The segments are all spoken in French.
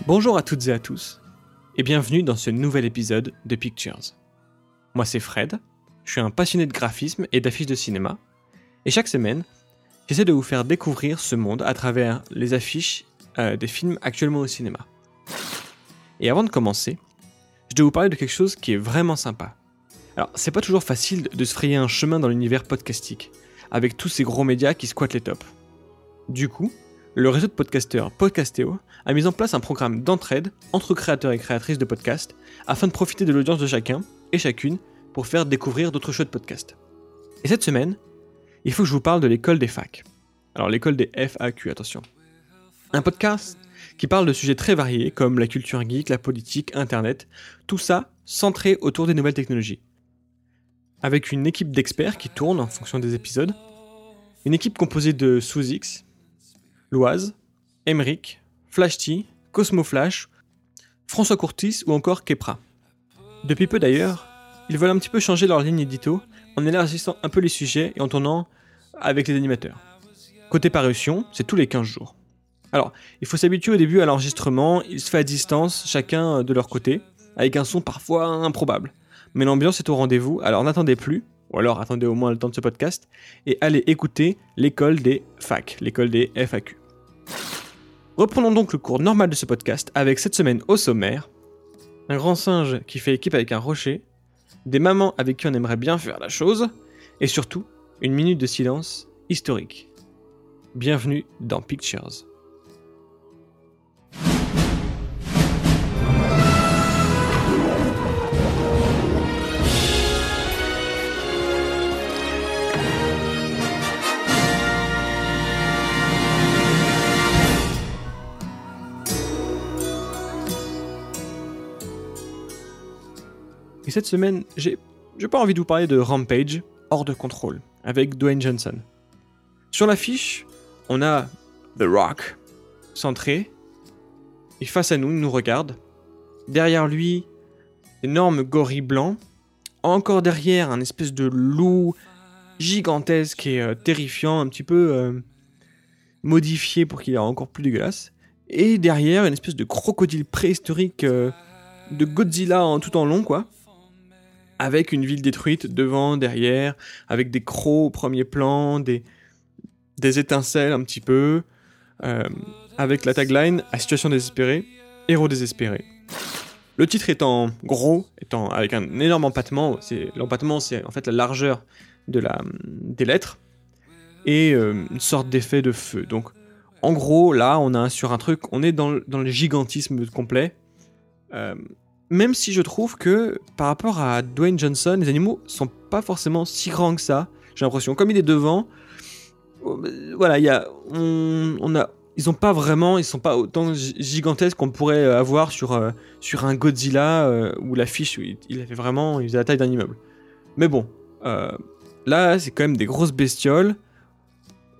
Bonjour à toutes et à tous, et bienvenue dans ce nouvel épisode de Pictures. Moi c'est Fred, je suis un passionné de graphisme et d'affiches de cinéma, et chaque semaine, j'essaie de vous faire découvrir ce monde à travers les affiches euh, des films actuellement au cinéma. Et avant de commencer, je dois vous parler de quelque chose qui est vraiment sympa. Alors, c'est pas toujours facile de se frayer un chemin dans l'univers podcastique, avec tous ces gros médias qui squattent les tops. Du coup, le réseau de podcasteurs Podcastéo a mis en place un programme d'entraide entre créateurs et créatrices de podcasts afin de profiter de l'audience de chacun et chacune pour faire découvrir d'autres shows de podcast. Et cette semaine, il faut que je vous parle de l'école des facs. Alors l'école des FAQ, attention. Un podcast qui parle de sujets très variés comme la culture geek, la politique, Internet, tout ça centré autour des nouvelles technologies. Avec une équipe d'experts qui tourne en fonction des épisodes, une équipe composée de Sous-X, Loise, Emeric, Flash T, Cosmo Flash, François Courtis ou encore Kepra. Depuis peu d'ailleurs, ils veulent un petit peu changer leur ligne édito en élargissant un peu les sujets et en tournant avec les animateurs. Côté parution, c'est tous les 15 jours. Alors, il faut s'habituer au début à l'enregistrement, il se fait à distance, chacun de leur côté, avec un son parfois improbable. Mais l'ambiance est au rendez-vous, alors n'attendez plus, ou alors attendez au moins le temps de ce podcast, et allez écouter l'école des FAQ, l'école des FAQ. Reprenons donc le cours normal de ce podcast avec cette semaine au sommaire, un grand singe qui fait équipe avec un rocher, des mamans avec qui on aimerait bien faire la chose, et surtout, une minute de silence historique. Bienvenue dans Pictures. Et cette semaine, j'ai, pas envie de vous parler de Rampage, hors de contrôle, avec Dwayne Johnson. Sur l'affiche, on a The Rock, centré, et face à nous, il nous regarde. Derrière lui, énorme gorille blanc. Encore derrière, un espèce de loup gigantesque et euh, terrifiant, un petit peu euh, modifié pour qu'il ait encore plus dégueulasse. Et derrière, une espèce de crocodile préhistorique euh, de Godzilla en tout en long, quoi avec une ville détruite devant, derrière, avec des crocs au premier plan, des, étincelles un petit peu, euh, avec la tagline à situation désespérée, héros désespéré. Le titre étant gros, étant avec un énorme empattement, l'empattement c'est en fait la largeur de la, des lettres et euh, une sorte d'effet de feu. Donc en gros là on a sur un truc, on est dans, dans le gigantisme complet. Euh, même si je trouve que par rapport à Dwayne Johnson, les animaux sont pas forcément si grands que ça. J'ai l'impression, comme il est devant, euh, voilà, il y a, ils ont pas vraiment, ils sont pas autant gigantesques qu'on pourrait avoir sur euh, sur un Godzilla euh, où l'affiche il, il vraiment, il faisait la taille d'un immeuble. Mais bon, là c'est quand même des grosses bestioles.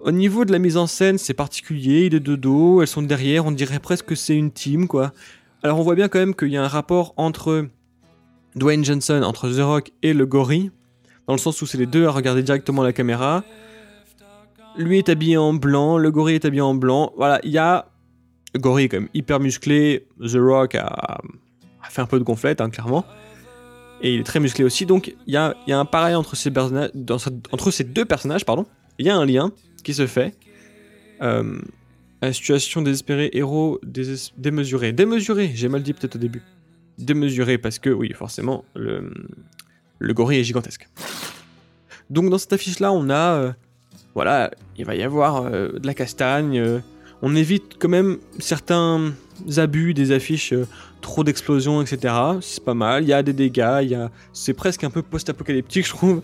Au niveau de la mise en scène, c'est particulier, il est de dos, elles sont derrière, on dirait presque que c'est une team quoi. Alors on voit bien quand même qu'il y a un rapport entre Dwayne Johnson, entre The Rock et le gorille, dans le sens où c'est les deux à regarder directement la caméra. Lui est habillé en blanc, le gorille est habillé en blanc. Voilà, il y a... Le gorille est quand même hyper musclé, The Rock a, fait un peu de gonflette, hein, clairement. Et il est très musclé aussi, donc il y a, un pareil entre ces, deux personnages, pardon. Il y a un lien qui se fait. Euh, la situation désespérée, héros démesuré. Démesuré, j'ai mal dit peut-être au début. Démesuré parce que, oui, forcément, le, le gorille est gigantesque. Donc dans cette affiche-là, on a... Euh, voilà, il va y avoir euh, de la castagne. Euh, on évite quand même certains abus des affiches, trop d'explosions, etc. C'est pas mal. Il y a des dégâts, c'est presque un peu post-apocalyptique, je trouve.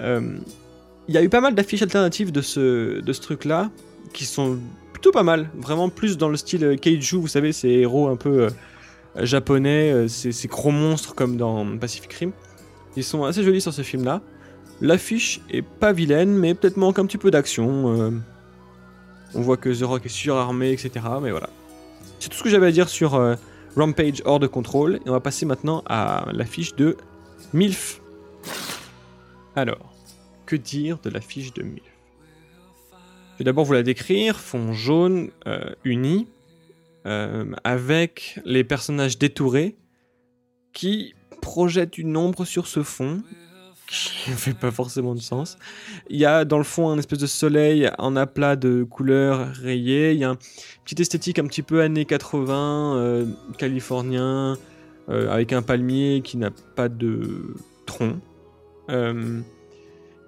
Il y a eu pas mal d'affiches alternatives de ce, de ce truc-là, qui sont pas mal. Vraiment plus dans le style euh, Kaiju, vous savez, ces héros un peu euh, japonais, euh, ces, gros monstres comme dans Pacific Rim. Ils sont assez jolis sur ce film-là. L'affiche est pas vilaine, mais peut-être manque un petit peu d'action. on voit que The Rock est surarmé, etc. Mais voilà. C'est tout ce que j'avais à dire sur Rampage hors de contrôle. Et on va passer maintenant à l'affiche de MILF. Alors, que dire de l'affiche de MILF? Je vais d'abord vous la décrire. Fond jaune, euh, uni. euh, avec les personnages détourés qui projettent une ombre sur ce fond qui ne fait pas forcément de sens. Il y a dans le fond un espèce de soleil en aplat de couleurs rayées. Il y a une petite esthétique un petit peu années 80, euh, californien, avec un palmier qui n'a pas de tronc.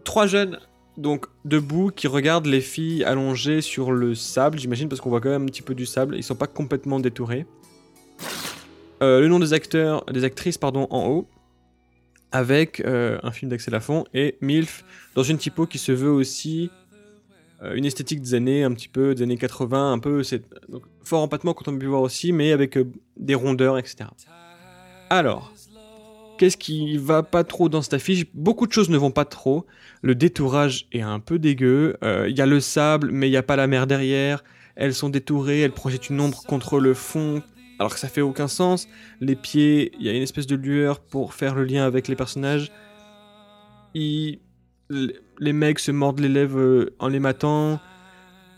Trois jeunes donc debout qui regardent les filles allongées sur le sable, j'imagine parce qu'on voit quand même un petit peu du sable. Ils sont pas complètement détourés. le nom des acteurs, des actrices pardon en haut avec euh, un film d'Axel Lafont et MILF dans une typo qui se veut aussi euh, une esthétique des années un petit peu des années 80, un peu c'est fort empattement quand on peut voir aussi, mais avec euh, des rondeurs, etc. Alors, qu'est-ce qui va pas trop dans cette affiche? Beaucoup de choses ne vont pas trop. Le détourage est un peu dégueu. Il y a le sable, mais il n'y a pas la mer derrière. Elles sont détourées, elles projettent une ombre contre le fond alors que ça fait aucun sens. Les pieds, il y a une espèce de lueur pour faire le lien avec les personnages. les mecs se mordent les lèvres euh, en les matant.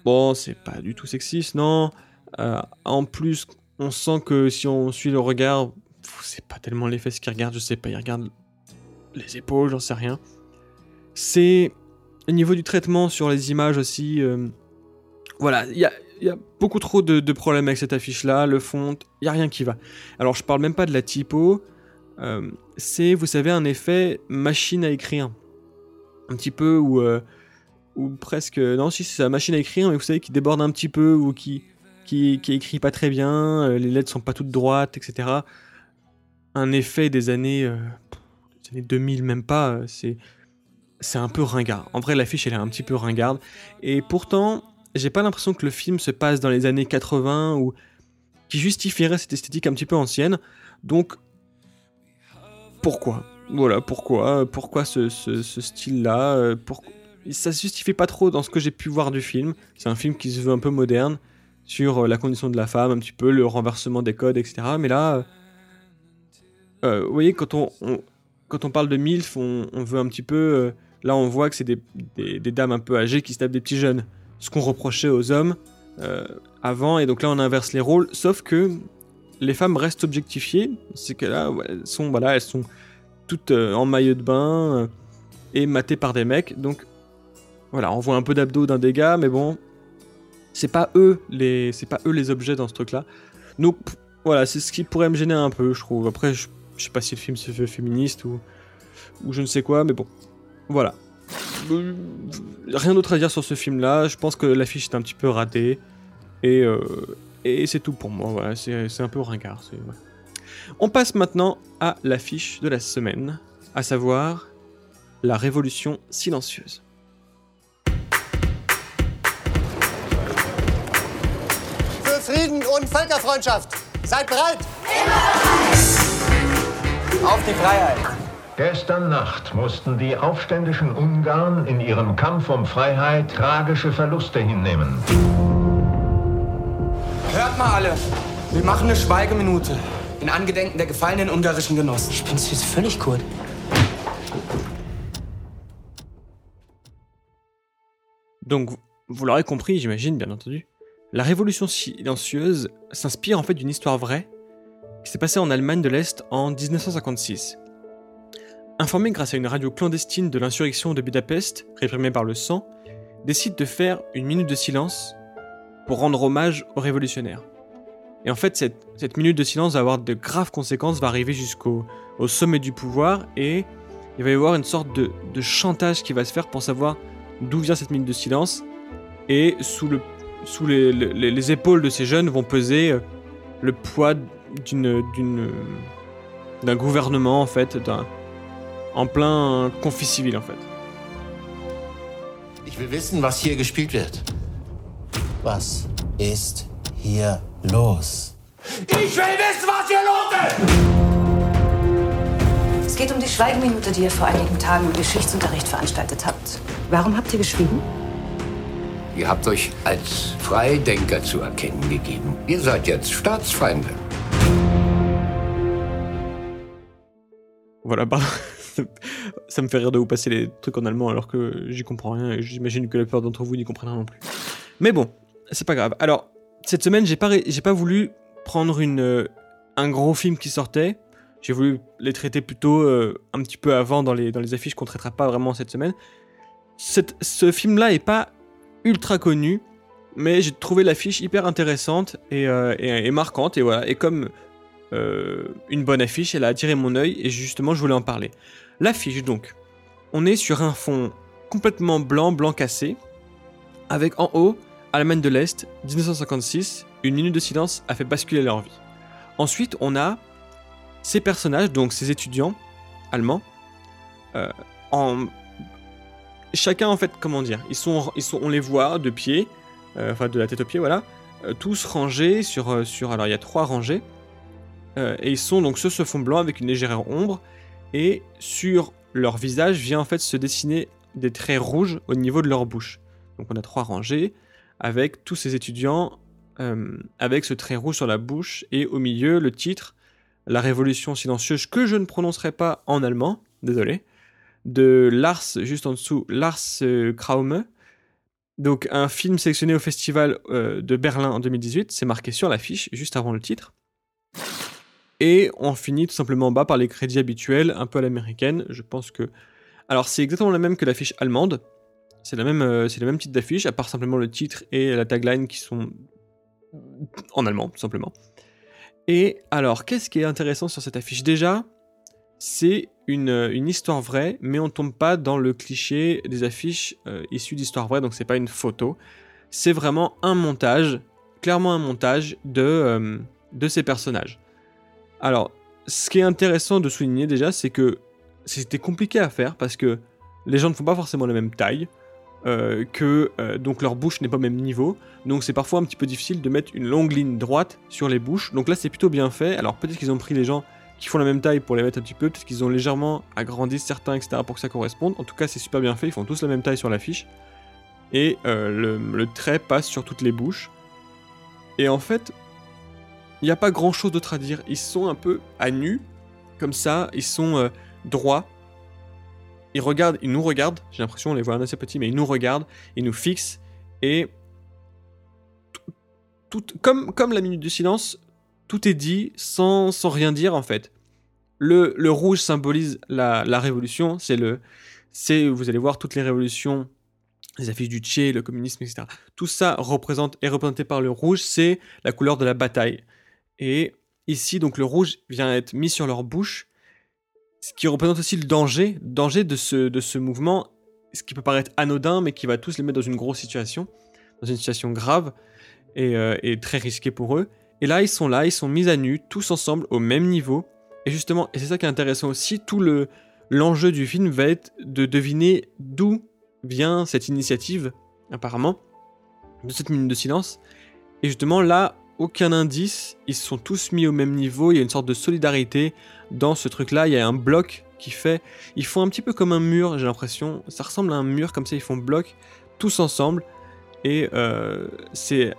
Bon, c'est pas du tout sexiste, non? Euh, en plus, on sent que si on suit le regard, c'est pas tellement les fesses qu'ils regardent, je sais pas, ils regardent les épaules, j'en sais rien. C'est au niveau du traitement sur les images aussi. Euh, voilà, il y a, il y a beaucoup trop de, problèmes avec cette affiche-là, le fond, il n'y a rien qui va. Alors je parle même pas de la typo, euh, c'est, vous savez, un effet machine à écrire. Un petit peu, ou, euh, presque, non, si c'est la machine à écrire, mais vous savez, qui déborde un petit peu, ou qui, qui, qui écrit pas très bien, les lettres sont pas toutes droites, etc. Un effet des années, des années 2000, même pas, c'est c'est un peu ringard. En vrai, l'affiche, elle est un petit peu ringarde. Et pourtant, j'ai pas l'impression que le film se passe dans les années 80 ou qui justifierait cette esthétique un petit peu ancienne. Donc, pourquoi? Voilà, pourquoi Pourquoi ce, style-là euh, pour... Ça se justifie pas trop dans ce que j'ai pu voir du film. C'est un film qui se veut un peu moderne sur euh, la condition de la femme, un petit peu le renversement des codes, etc. Mais là, euh, vous voyez, quand on, quand on parle de MILF, on, veut un petit peu. là, on voit que c'est des, des, dames un peu âgées qui se tapent des petits jeunes ce qu'on reprochait aux hommes euh, avant, et donc là on inverse les rôles, sauf que les femmes restent objectifiées, c'est que là elles sont, voilà, elles sont toutes euh, en maillot de bain euh, et matées par des mecs, donc voilà, on voit un peu d'abdos d'un dégât, mais bon, c'est pas eux les, c'est pas eux les objets dans ce truc-là. Donc voilà, c'est ce qui pourrait me gêner un peu, je trouve. Après, je, je sais pas si le film se fait féministe ou, ou je ne sais quoi, mais bon, voilà. Euh, rien d'autre à dire sur ce film-là. Je pense que l'affiche est un petit peu ratée. Et, euh, et c'est tout pour moi. Voilà, c'est un peu ringard. On passe maintenant à l'affiche de la semaine, à savoir la Révolution silencieuse. Für Frieden und Völkerfreundschaft. Seid bereit? Auf die Freiheit. Gestern Nacht mussten die aufständischen Ungarn in ihrem Kampf um Freiheit tragische Verluste hinnehmen. Hört mal alle, wir machen eine Schweigeminute in Angedenken der gefallenen ungarischen Genossen. Spinnst du jetzt völlig Kurt? Donc, vous l'aurez compris, j'imagine, bien entendu, la Révolution silencieuse s'inspire en fait d'une histoire vraie qui s'est passée en Allemagne de l'Est en 1956. Informé grâce à une radio clandestine de l'insurrection de Budapest, réprimée par le sang, décide de faire une minute de silence pour rendre hommage aux révolutionnaires. Et en fait, cette, minute de silence va avoir de graves conséquences, va arriver jusqu'au sommet du pouvoir, et il va y avoir une sorte de, chantage qui va se faire pour savoir d'où vient cette minute de silence, et sous, le, sous les, les épaules de ces jeunes vont peser euh, le poids d'une d'un gouvernement en fait, d'un en plein conflit civil en fait. Ich will wissen, was hier gespielt wird. Was ist hier los? Ich will wissen, was hier los ist! Es geht um die Schweigeminute, die ihr vor einigen Tagen im Geschichtsunterricht veranstaltet habt. Warum habt ihr geschwiegen? Ihr habt euch als Freidenker zu erkennen gegeben. Ihr seid jetzt Staatsfeinde. Voilà, pardon. ça me fait rire de vous passer les trucs en allemand alors que j'y comprends rien et j'imagine que la plupart d'entre vous n'y comprennent rien non plus. Mais bon, c'est pas grave. Alors, cette semaine, j'ai pas, j'ai pas voulu prendre une, euh, un gros film qui sortait. J'ai voulu les traiter plutôt euh, un petit peu avant dans les, dans les affiches qu'on traitera pas vraiment cette semaine. Ce film-là est pas ultra connu, mais j'ai trouvé l'affiche hyper intéressante et, euh, et- et marquante. Et voilà, et comme euh, une bonne affiche, elle a attiré mon œil et justement, je voulais en parler. L'affiche, donc, on est sur un fond complètement blanc, blanc cassé, avec en haut Allemagne de l'Est, 1956, une minute de silence a fait basculer leur vie. Ensuite, on a ces personnages, donc ces étudiants allemands, euh, chacun en fait, comment dire, ils sont, ils sont, on les voit de pied, euh, enfin de la tête aux pieds, voilà, tous rangés sur, sur, alors il y a trois rangées, euh, et ils sont donc sur ce fond blanc avec une légère ombre, et sur leur visage vient en fait se dessiner des traits rouges au niveau de leur bouche. Donc on a trois rangées avec tous ces étudiants euh, avec ce trait rouge sur la bouche et au milieu le titre La Révolution silencieuse que je ne prononcerai pas en allemand, désolé, de Lars juste en dessous Lars euh, Kraume. Donc un film sélectionné au festival de Berlin en 2018, c'est marqué sur l'affiche juste avant le titre. Et on finit tout simplement en bas par les crédits habituels, un peu à l'américaine. Je pense que. Alors, c'est exactement la même que l'affiche allemande. C'est la même, euh, le même titre d'affiche, à part simplement le titre et la tagline qui sont en allemand, tout simplement. Et alors, qu'est-ce qui est intéressant sur cette affiche? Déjà, c'est une, histoire vraie, mais on tombe pas dans le cliché des affiches euh, issues d'histoires vraies, donc c'est pas une photo. C'est vraiment un montage, clairement un montage de, euh, de ces personnages. Alors, ce qui est intéressant de souligner déjà, c'est que c'était compliqué à faire parce que les gens ne font pas forcément la même taille, euh, que euh, donc leur bouche n'est pas au même niveau, donc c'est parfois un petit peu difficile de mettre une longue ligne droite sur les bouches. Donc là, c'est plutôt bien fait. Alors peut-être qu'ils ont pris les gens qui font la même taille pour les mettre un petit peu, peut-être qu'ils ont légèrement agrandi certains, etc. pour que ça corresponde. En tout cas, c'est super bien fait. Ils font tous la même taille sur l'affiche et euh, le, le trait passe sur toutes les bouches. Et en fait, il n'y a pas grand chose d'autre à dire. Ils sont un peu à nu, comme ça, ils sont euh, droits. Ils regardent, ils nous regardent, j'ai l'impression on les voit assez petits, mais ils nous regardent, ils nous fixent, et tout, comme, comme la minute de silence, tout est dit sans, sans rien dire en fait. Le, le rouge symbolise la, la révolution, c'est le, c'est, vous allez voir toutes les révolutions, les affiches du Tché, le communisme, etc. Tout ça représente, est représenté par le rouge, c'est la couleur de la bataille. Et ici, donc le rouge vient être mis sur leur bouche, ce qui représente aussi le danger, danger de ce, de ce mouvement, ce qui peut paraître anodin, mais qui va tous les mettre dans une grosse situation, dans une situation grave et, euh, et très risquée pour eux. Et là, ils sont là, ils sont mis à nu, tous ensemble, au même niveau. Et justement, et c'est ça qui est intéressant aussi, tout le l'enjeu du film va être de deviner d'où vient cette initiative, apparemment, de cette minute de silence. Et justement, là, aucun indice, ils sont tous mis au même niveau, il y a une sorte de solidarité dans ce truc-là, il y a un bloc qui fait... Ils font un petit peu comme un mur, j'ai l'impression, ça ressemble à un mur, comme ça ils font bloc, tous ensemble, et euh, c'est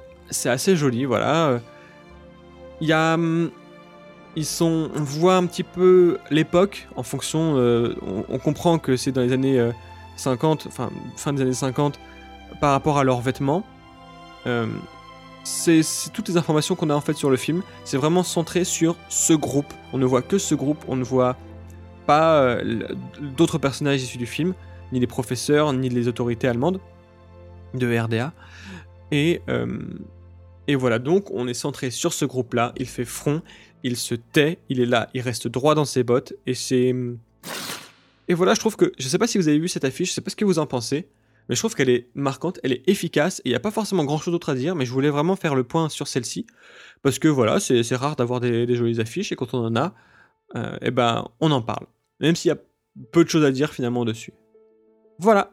assez joli, voilà. Il y a... Ils sont... On voit un petit peu l'époque, en fonction... euh, on, comprend que c'est dans les années euh, 50, enfin fin des années 50, par rapport à leurs vêtements. Euh, c'est toutes les informations qu'on a en fait sur le film. C'est vraiment centré sur ce groupe. On ne voit que ce groupe. On ne voit pas euh, d'autres personnages issus du film, ni les professeurs, ni les autorités allemandes de RDA. Et, euh, et voilà, donc on est centré sur ce groupe-là. Il fait front, il se tait, il est là, il reste droit dans ses bottes. Et c'est. Et voilà, je trouve que. Je sais pas si vous avez vu cette affiche, je sais pas ce que vous en pensez. Mais je trouve qu'elle est marquante, elle est efficace, et il n'y a pas forcément grand chose d'autre à dire, mais je voulais vraiment faire le point sur celle-ci, parce que voilà, c'est rare d'avoir des, des jolies affiches, et quand on en a, euh, eh ben, on en parle. Même s'il y a peu de choses à dire finalement dessus. Voilà.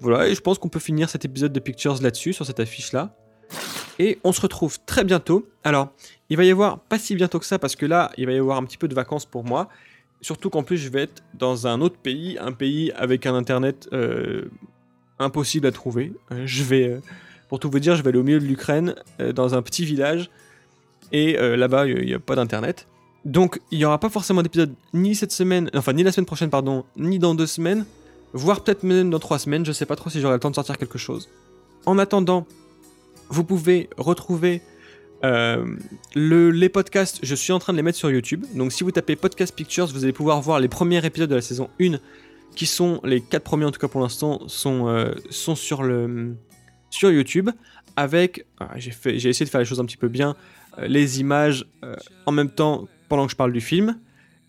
Voilà, et je pense qu'on peut finir cet épisode de Pictures là-dessus, sur cette affiche-là. Et on se retrouve très bientôt. Alors, il va y avoir, pas si bientôt que ça, parce que là, il va y avoir un petit peu de vacances pour moi. Surtout qu'en plus, je vais être dans un autre pays, un pays avec un internet euh, impossible à trouver. Euh, je vais, euh, pour tout vous dire, je vais aller au milieu de l'Ukraine, euh, dans un petit village, et là-bas, il n'y a pas d'internet. Donc, il n'y aura pas forcément d'épisode ni cette semaine, enfin, ni la semaine prochaine, pardon, ni dans deux semaines, voire peut-être même dans trois semaines. Je sais pas trop si j'aurai le temps de sortir quelque chose. En attendant, vous pouvez retrouver le, les podcasts, je suis en train de les mettre sur YouTube. Donc si vous tapez Podcast Pictures, vous allez pouvoir voir les premiers épisodes de la saison 1, qui sont les 4 premiers en tout cas pour l'instant, sont, euh, sont sur, le, sur YouTube. Avec, ah, j'ai essayé de faire les choses un petit peu bien, euh, les images euh, en même temps pendant que je parle du film.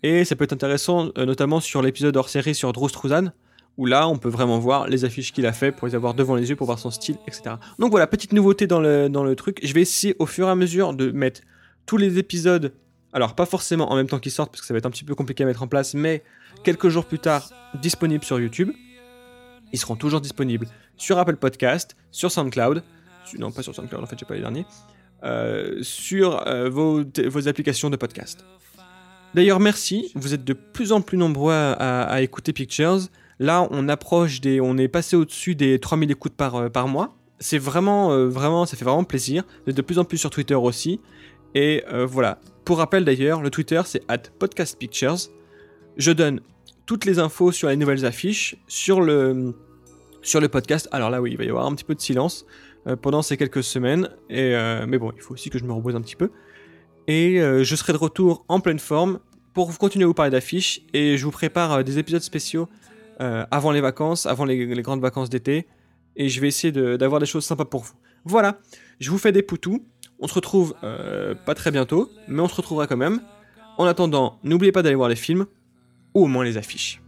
Et ça peut être intéressant, notamment sur l'épisode hors série sur Drew Struzan, où là on peut vraiment voir les affiches qu'il a fait pour les avoir devant les yeux, pour voir son style, etc. Donc voilà, petite nouveauté dans le, dans le truc. Je vais essayer au fur et à mesure de mettre tous les épisodes, alors pas forcément en même temps qu'ils sortent, parce que ça va être un petit peu compliqué à mettre en place, mais quelques jours plus tard, disponibles sur YouTube. Ils seront toujours disponibles sur Apple Podcast, sur SoundCloud, su- non pas sur SoundCloud en fait, j'ai pas les derniers, euh, sur euh, vos, vos applications de podcast. D'ailleurs, merci, vous êtes de plus en plus nombreux à, écouter Pictures. Là, on approche des, on est passé au-dessus des 3000 écoutes par, euh, par mois. C'est vraiment, vraiment, ça fait vraiment plaisir. Vous êtes de plus en plus sur Twitter aussi. Et euh, voilà. Pour rappel d'ailleurs, le Twitter c'est at podcastpictures. Je donne toutes les infos sur les nouvelles affiches, sur le, sur le podcast. Alors là, oui, il va y avoir un petit peu de silence euh, pendant ces quelques semaines. Et, euh, mais bon, il faut aussi que je me repose un petit peu. Et je serai de retour en pleine forme pour continuer à vous parler d'affiches. Et je vous prépare des épisodes spéciaux avant les vacances, avant les, grandes vacances d'été. Et je vais essayer d'avoir des choses sympas pour vous. Voilà, je vous fais des poutous. On se retrouve euh, pas très bientôt, mais on se retrouvera quand même. En attendant, n'oubliez pas d'aller voir les films, ou au moins les affiches.